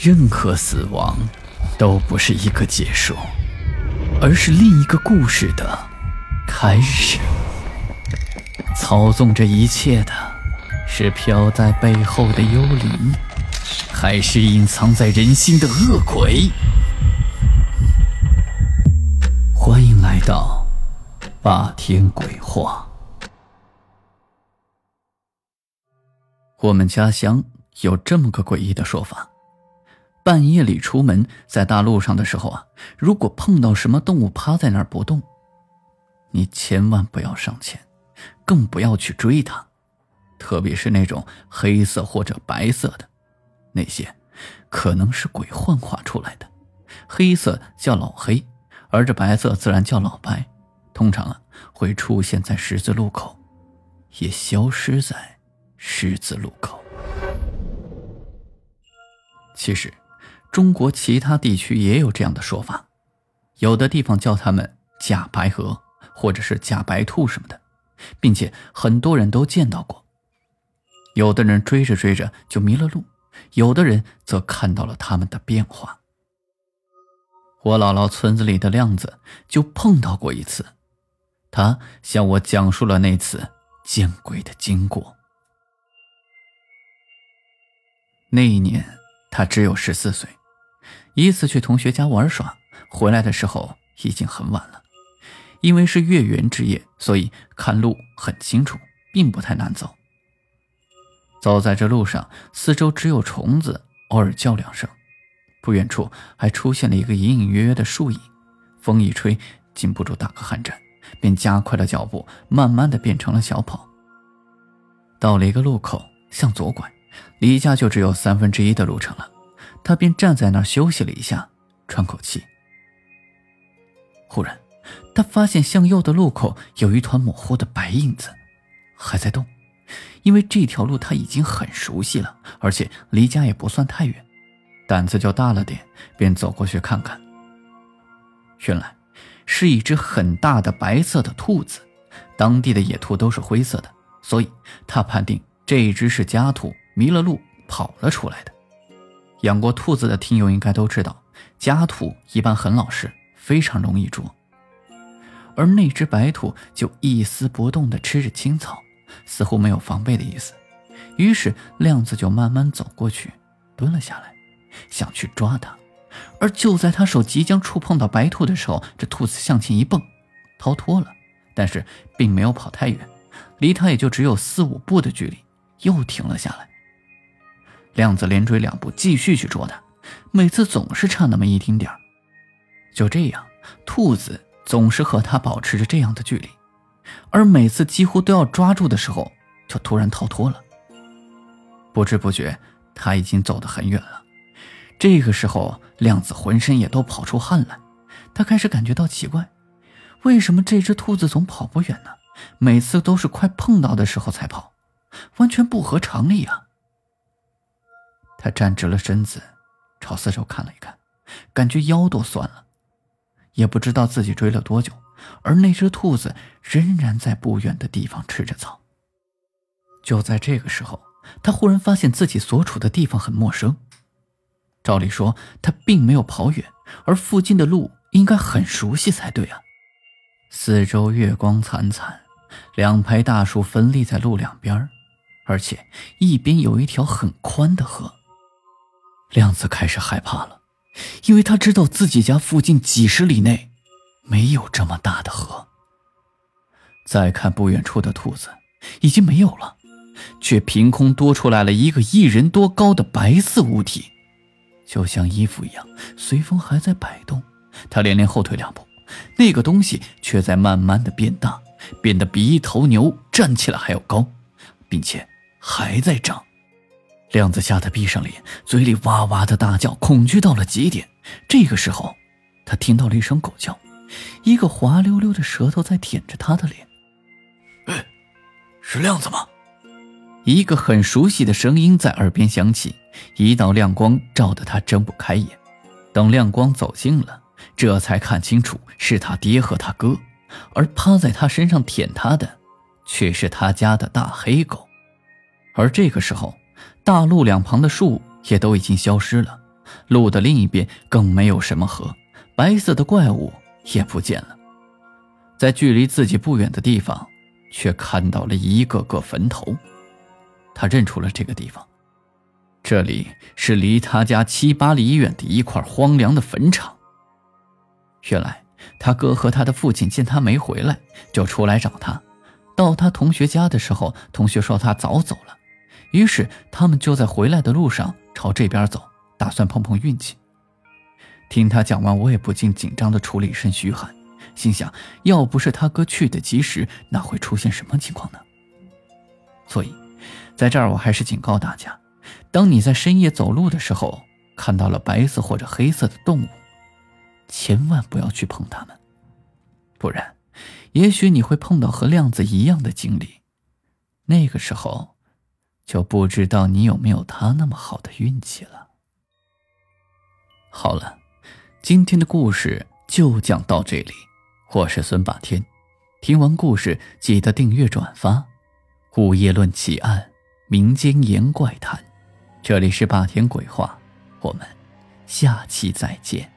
任何死亡都不是一个结束，而是另一个故事的开始。操纵这一切的是飘在背后的幽灵，还是隐藏在人心的恶鬼？欢迎来到霸天鬼话。我们家乡有这么个诡异的说法：半夜里出门，在大路上的时候啊，如果碰到什么动物趴在那儿不动，你千万不要上前，更不要去追它，特别是那种黑色或者白色的，那些可能是鬼幻化出来的。黑色叫老黑，而这白色自然叫老白，通常啊会出现在十字路口，也消失在。十字路口。其实，中国其他地区也有这样的说法，有的地方叫他们假白鹅，或者是假白兔什么的，并且很多人都见到过。有的人追着追着就迷了路，有的人则看到了他们的变化。我姥姥村子里的亮子就碰到过一次，他向我讲述了那次见鬼的经过。那一年，他只有十四岁。一次去同学家玩耍，回来的时候已经很晚了。因为是月圆之夜，所以看路很清楚，并不太难走。走在这路上，四周只有虫子，偶尔叫两声。不远处还出现了一个隐隐约约的树影，风一吹，禁不住打个寒战，便加快了脚步，慢慢的变成了小跑。到了一个路口，向左拐。离家就只有三分之一的路程了，他便站在那儿休息了一下，喘口气。忽然，他发现向右的路口有一团模糊的白影子，还在动。因为这条路他已经很熟悉了，而且离家也不算太远，胆子就大了点，便走过去看看。原来，是一只很大的白色的兔子，当地的野兔都是灰色的，所以他判定这一只是家兔。迷了路跑了出来的，养过兔子的听友应该都知道，家兔一般很老实，非常容易捉。而那只白兔就一丝不动地吃着青草，似乎没有防备的意思。于是亮子就慢慢走过去，蹲了下来，想去抓它。而就在他手即将触碰到白兔的时候，这兔子向前一蹦，逃脱了，但是并没有跑太远，离他也就只有四五步的距离，又停了下来。亮子连追两步，继续去捉它，每次总是差那么一丁点儿。就这样，兔子总是和他保持着这样的距离，而每次几乎都要抓住的时候，就突然逃脱了。不知不觉，他已经走得很远了。这个时候，亮子浑身也都跑出汗来，他开始感觉到奇怪：为什么这只兔子总跑不远呢？每次都是快碰到的时候才跑，完全不合常理啊！他站直了身子，朝四周看了一看，感觉腰都酸了，也不知道自己追了多久，而那只兔子仍然在不远的地方吃着草。就在这个时候，他忽然发现自己所处的地方很陌生。照理说，他并没有跑远，而附近的路应该很熟悉才对啊。四周月光惨惨，两排大树分立在路两边，而且一边有一条很宽的河。亮子开始害怕了，因为他知道自己家附近几十里内没有这么大的河。再看不远处的兔子，已经没有了，却凭空多出来了一个一人多高的白色物体，就像衣服一样，随风还在摆动。他连连后退两步，那个东西却在慢慢的变大，变得比一头牛站起来还要高，并且还在长。亮子吓得闭上脸，嘴里哇哇的大叫，恐惧到了极点。这个时候，他听到了一声狗叫，一个滑溜溜的舌头在舔着他的脸。哎，是亮子吗？一个很熟悉的声音在耳边响起，一道亮光照得他睁不开眼。等亮光走近了，这才看清楚是他爹和他哥，而趴在他身上舔他的，却是他家的大黑狗。而这个时候。大路两旁的树也都已经消失了，路的另一边更没有什么河，白色的怪物也不见了。在距离自己不远的地方，却看到了一个个坟头。他认出了这个地方，这里是离他家七八里远的一块荒凉的坟场。原来他哥和他的父亲见他没回来，就出来找他。到他同学家的时候，同学说他早走了，于是他们就在回来的路上朝这边走，打算碰碰运气。听他讲完，我也不禁紧张的出了一身虚汗，心想：要不是他哥去的及时，那会出现什么情况呢？所以，在这儿我还是警告大家：当你在深夜走路的时候，看到了白色或者黑色的动物，千万不要去碰它们，不然。也许你会碰到和亮子一样的经历，那个时候，就不知道你有没有他那么好的运气了。好了，今天的故事就讲到这里。我是孙霸天，听完故事记得订阅转发。午夜论奇案，民间言怪谈，这里是霸天鬼话，我们下期再见。